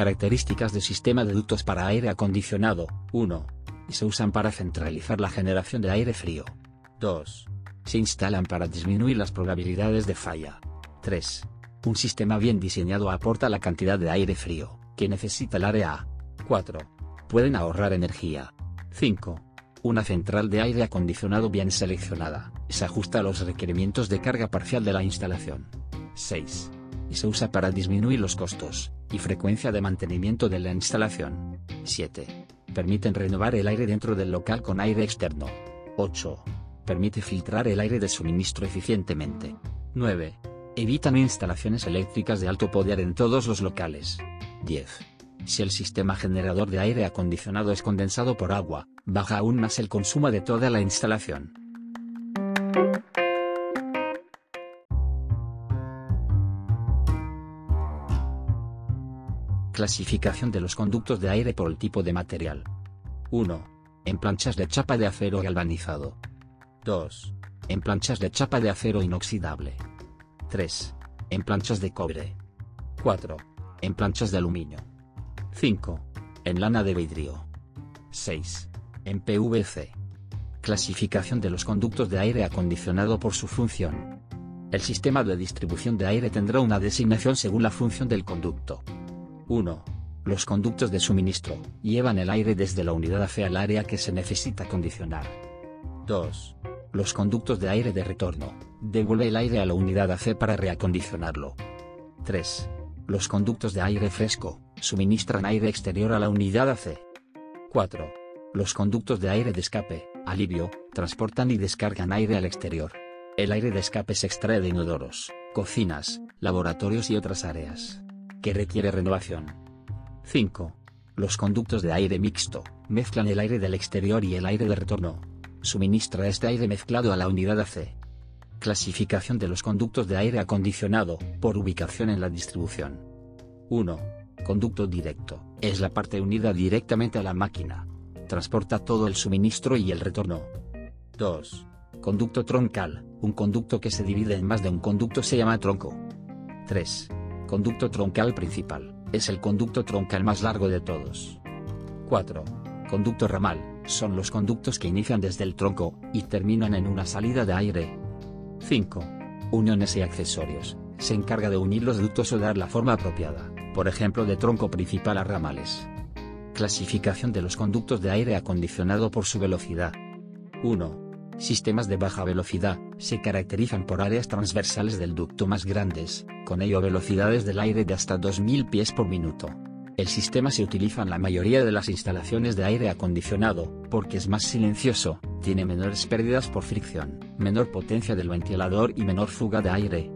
Características de sistema de ductos para aire acondicionado. 1. Se usan para centralizar la generación de aire frío. 2. Se instalan para disminuir las probabilidades de falla. 3. Un sistema bien diseñado aporta la cantidad de aire frío que necesita el área. 4. Pueden ahorrar energía. 5. Una central de aire acondicionado bien seleccionada, se ajusta a los requerimientos de carga parcial de la instalación. 6. Y se usa para disminuir los costos y frecuencia de mantenimiento de la instalación. 7. Permiten renovar el aire dentro del local con aire externo. 8. Permite filtrar el aire de suministro eficientemente. 9. Evitan instalaciones eléctricas de alto poder en todos los locales. 10. Si el sistema generador de aire acondicionado es condensado por agua, baja aún más el consumo de toda la instalación. Clasificación de los conductos de aire por el tipo de material. 1. En planchas de chapa de acero galvanizado. 2. En planchas de chapa de acero inoxidable. 3. En planchas de cobre. 4. En planchas de aluminio. 5. En lana de vidrio. 6. En PVC. Clasificación de los conductos de aire acondicionado por su función. El sistema de distribución de aire tendrá una designación según la función del conducto. 1. Los conductos de suministro llevan el aire desde la unidad AC al área que se necesita acondicionar. 2. Los conductos de aire de retorno devuelve el aire a la unidad AC para reacondicionarlo. 3. Los conductos de aire fresco suministran aire exterior a la unidad AC. 4. Los conductos de aire de escape, alivio, transportan y descargan aire al exterior. El aire de escape se extrae de inodoros, cocinas, laboratorios y otras áreas. Que requiere renovación. 5. Los conductos de aire mixto, mezclan el aire del exterior y el aire de retorno. Suministra este aire mezclado a la unidad AC. Clasificación de los conductos de aire acondicionado, por ubicación en la distribución. 1. Conducto directo, es la parte unida directamente a la máquina. Transporta todo el suministro y el retorno. 2. Conducto troncal, un conducto que se divide en más de un conducto se llama tronco. 3. Conducto troncal principal, es el conducto troncal más largo de todos. 4. Conducto ramal, son los conductos que inician desde el tronco, y terminan en una salida de aire. 5. Uniones y accesorios, se encarga de unir los ductos o dar la forma apropiada, por ejemplo de tronco principal a ramales. Clasificación de los conductos de aire acondicionado por su velocidad. 1. Sistemas de baja velocidad, se caracterizan por áreas transversales del ducto más grandes, con ello velocidades del aire de hasta 2000 pies por minuto. El sistema se utiliza en la mayoría de las instalaciones de aire acondicionado, porque es más silencioso, tiene menores pérdidas por fricción, menor potencia del ventilador y menor fuga de aire.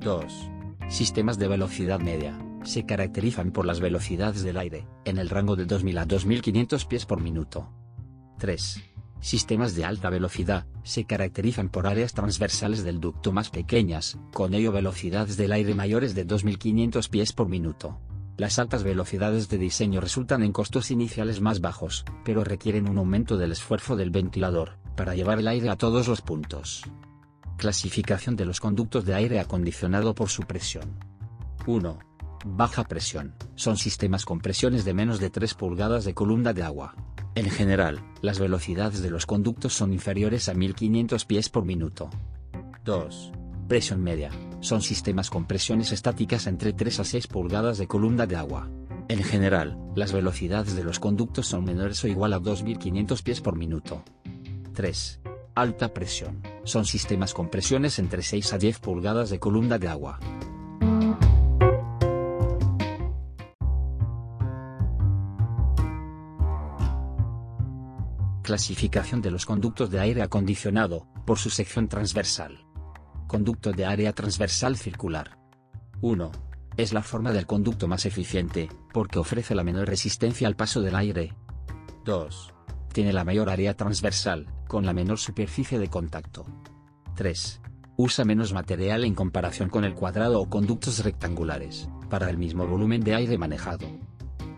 2. Sistemas de velocidad media, se caracterizan por las velocidades del aire, en el rango de 2000 a 2500 pies por minuto. 3. Sistemas de alta velocidad, se caracterizan por áreas transversales del ducto más pequeñas, con ello velocidades del aire mayores de 2500 pies por minuto. Las altas velocidades de diseño resultan en costos iniciales más bajos, pero requieren un aumento del esfuerzo del ventilador, para llevar el aire a todos los puntos. Clasificación de los conductos de aire acondicionado por su presión. 1. Baja presión, son sistemas con presiones de menos de 3 pulgadas de columna de agua. En general, las velocidades de los conductos son inferiores a 1500 pies por minuto. 2. Presión media, son sistemas con presiones estáticas entre 3 a 6 pulgadas de columna de agua. En general, las velocidades de los conductos son menores o igual a 2500 pies por minuto. 3. Alta presión, son sistemas con presiones entre 6 a 10 pulgadas de columna de agua. Clasificación de los conductos de aire acondicionado, por su sección transversal. Conducto de área transversal circular. 1. Es la forma del conducto más eficiente, porque ofrece la menor resistencia al paso del aire. 2. Tiene la mayor área transversal, con la menor superficie de contacto. 3. Usa menos material en comparación con el cuadrado o conductos rectangulares, para el mismo volumen de aire manejado.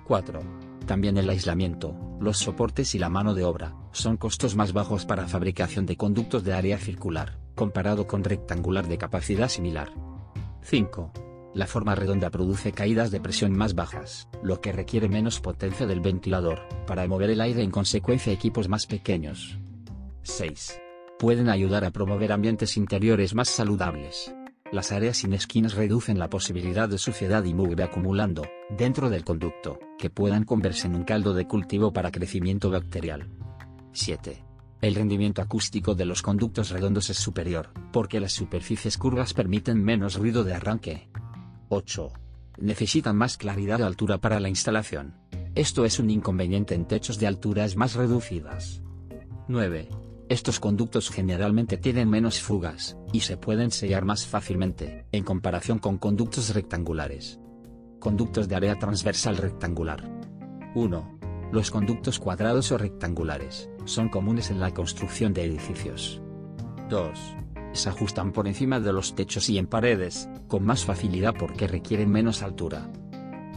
4. También el aislamiento, los soportes y la mano de obra, son costos más bajos para fabricación de conductos de área circular, comparado con rectangular de capacidad similar. 5. La forma redonda produce caídas de presión más bajas, lo que requiere menos potencia del ventilador, para mover el aire en consecuencia equipos más pequeños. 6. Pueden ayudar a promover ambientes interiores más saludables. Las áreas sin esquinas reducen la posibilidad de suciedad y mugre acumulando, dentro del conducto, que puedan convertirse en un caldo de cultivo para crecimiento bacterial. 7. El rendimiento acústico de los conductos redondos es superior, porque las superficies curvas permiten menos ruido de arranque, 8. Necesitan más claridad de altura para la instalación. Esto es un inconveniente en techos de alturas más reducidas. 9. Estos conductos generalmente tienen menos fugas, y se pueden sellar más fácilmente, en comparación con conductos rectangulares. Conductos de área transversal rectangular. 1. Los conductos cuadrados o rectangulares, son comunes en la construcción de edificios. 2 se ajustan por encima de los techos y en paredes, con más facilidad porque requieren menos altura.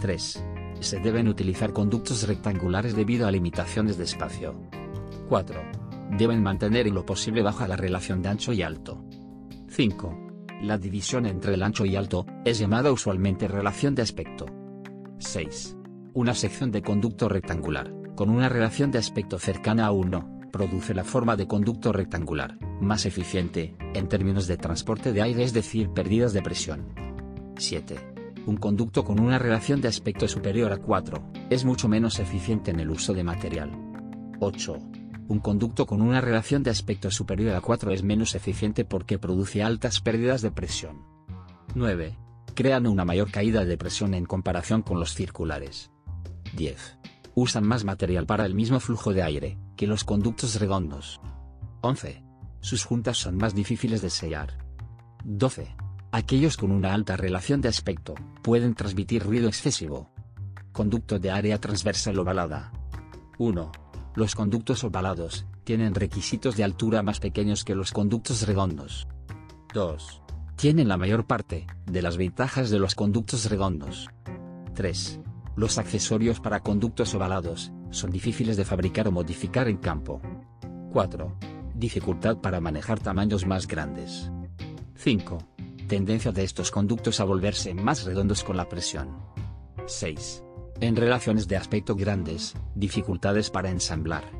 3. Se deben utilizar conductos rectangulares debido a limitaciones de espacio. 4. Deben mantener en lo posible baja la relación de ancho y alto. 5. La división entre el ancho y alto, es llamada usualmente relación de aspecto. 6. Una sección de conducto rectangular, con una relación de aspecto cercana a 1, produce la forma de conducto rectangular, más eficiente, en términos de transporte de aire es decir pérdidas de presión. 7. Un conducto con una relación de aspecto superior a 4, es mucho menos eficiente en el uso de material. 8. Un conducto con una relación de aspecto superior a 4 es menos eficiente porque produce altas pérdidas de presión. 9. Crean una mayor caída de presión en comparación con los circulares. 10. Usan más material para el mismo flujo de aire, que los conductos redondos. 11. Sus juntas son más difíciles de sellar. 12. Aquellos con una alta relación de aspecto, pueden transmitir ruido excesivo. Conducto de área transversal ovalada. 1. Los conductos ovalados, tienen requisitos de altura más pequeños que los conductos redondos. 2. Tienen la mayor parte, de las ventajas de los conductos redondos. 3. Los accesorios para conductos ovalados, son difíciles de fabricar o modificar en campo. 4. Dificultad para manejar tamaños más grandes. 5. Tendencia de estos conductos a volverse más redondos con la presión. 6. En relaciones de aspecto grandes, dificultades para ensamblar.